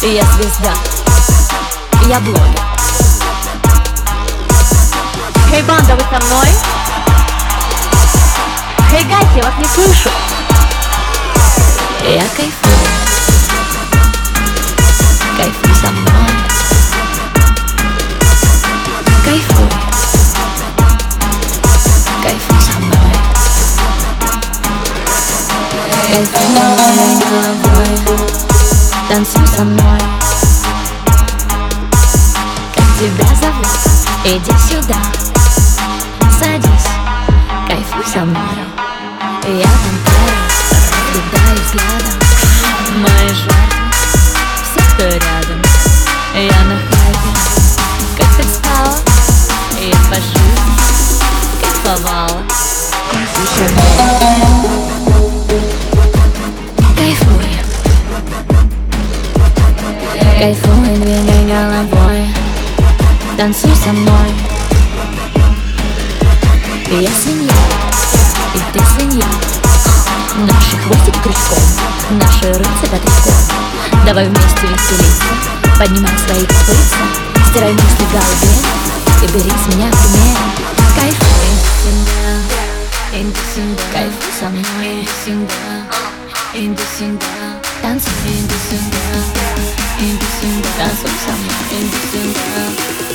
Я звезда, я блогер. Хей, банда, вы со мной? Хей, гайки, я вас не слышу. Я кайфую. Кайфуй со мной. Кайфуй. Кайфуй со мной. Кайфуй моей головой Танцуй со мной. Как тебя зовут? Иди сюда. Садись. Кайфуй со мной. Я пантера Наблюдаю взглядом. Мои жертвы. Все, кто рядом. Я на хайпе. Как ты спала Я по жизни. Кайфовала Кайфуй Кайфуй, двигай головой Танцуй со мной Я свинья И ты свинья Наши хвостики крючком Наши рыцы катышком Давай вместе веселиться Поднимай свои копытца Стирай мысли в голове И бери с меня пример. Кайфуй. Кайфуй со мной Иди сюда Иди сюда Танцуй Иди сюда Иди сюда Танцуй со мной Иди сюда Yeah.